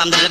맘대로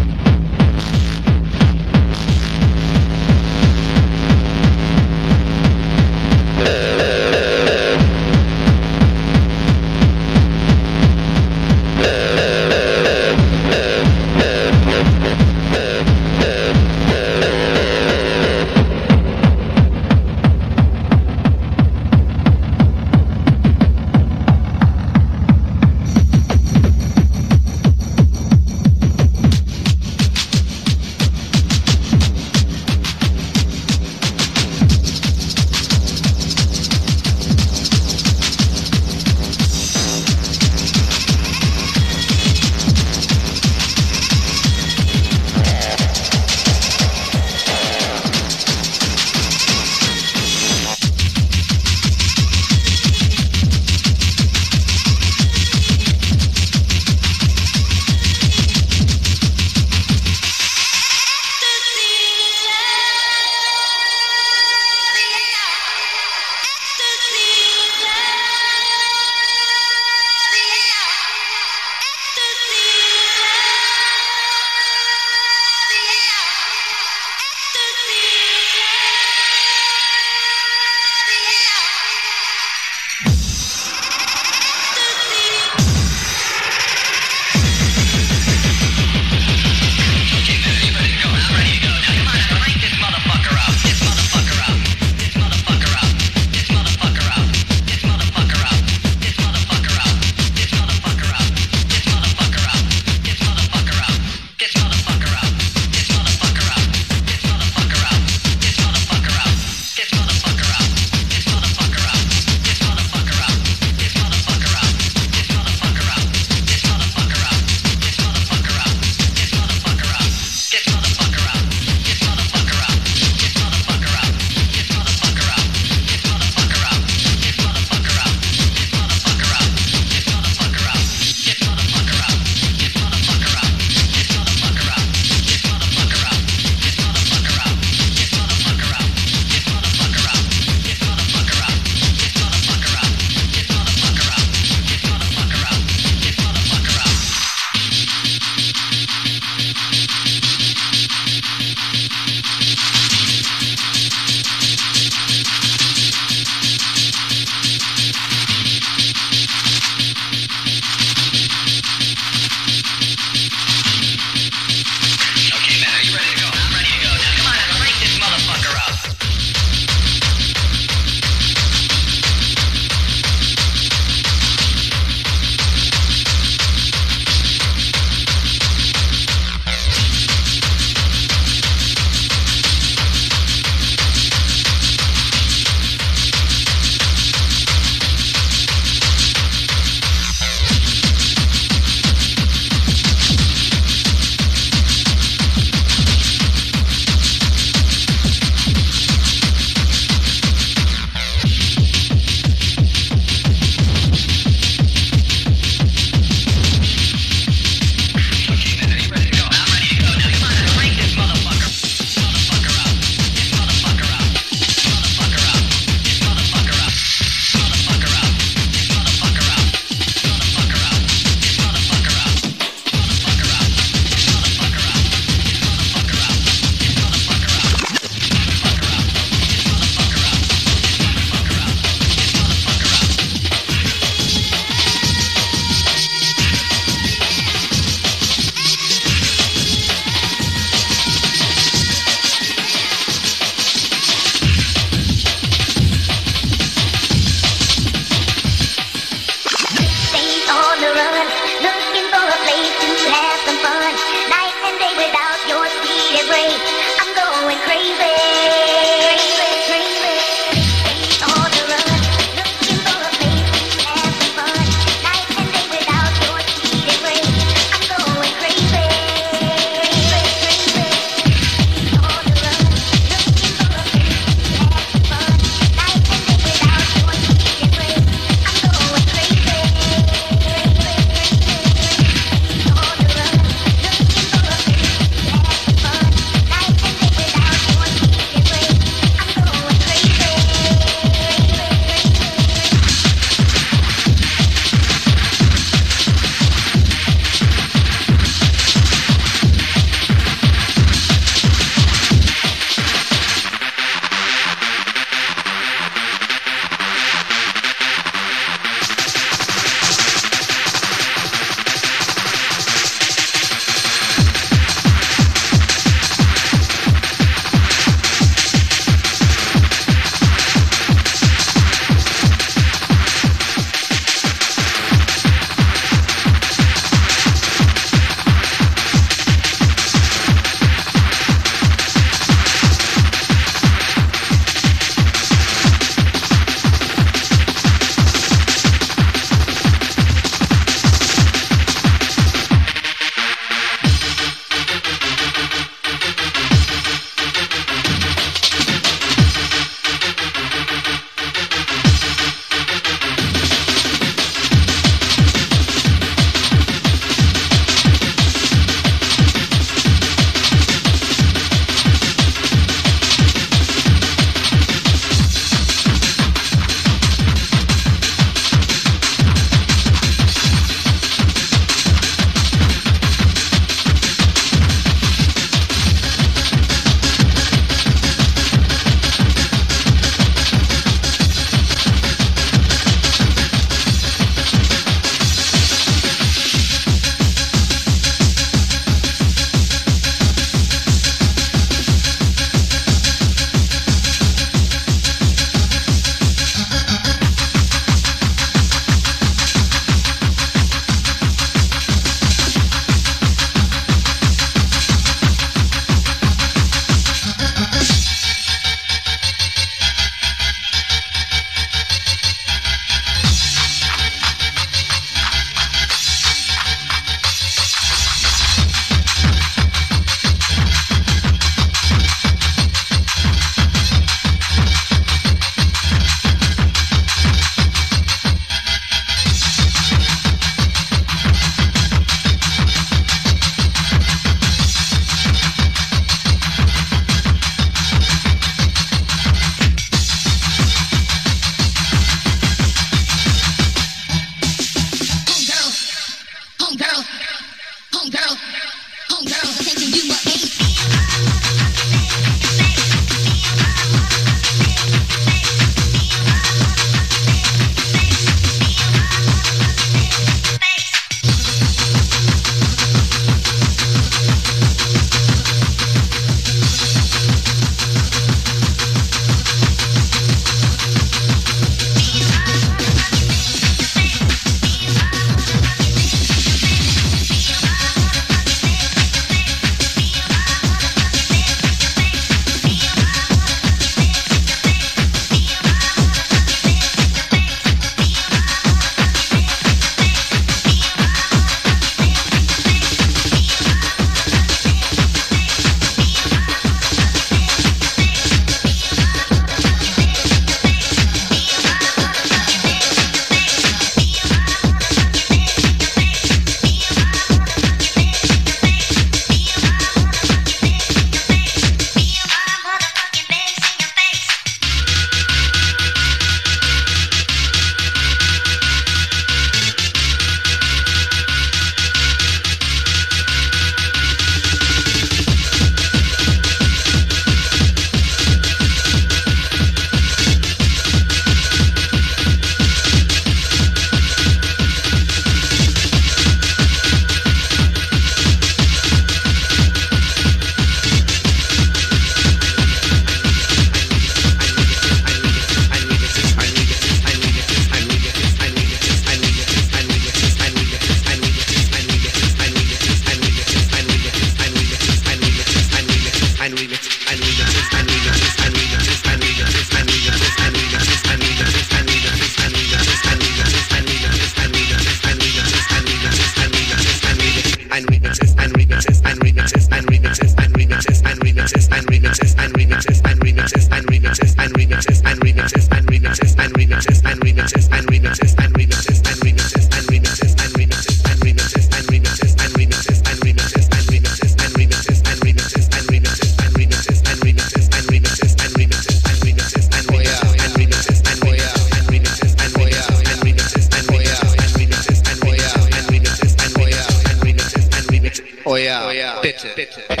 yeah, bitte.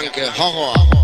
Gedanke Horror.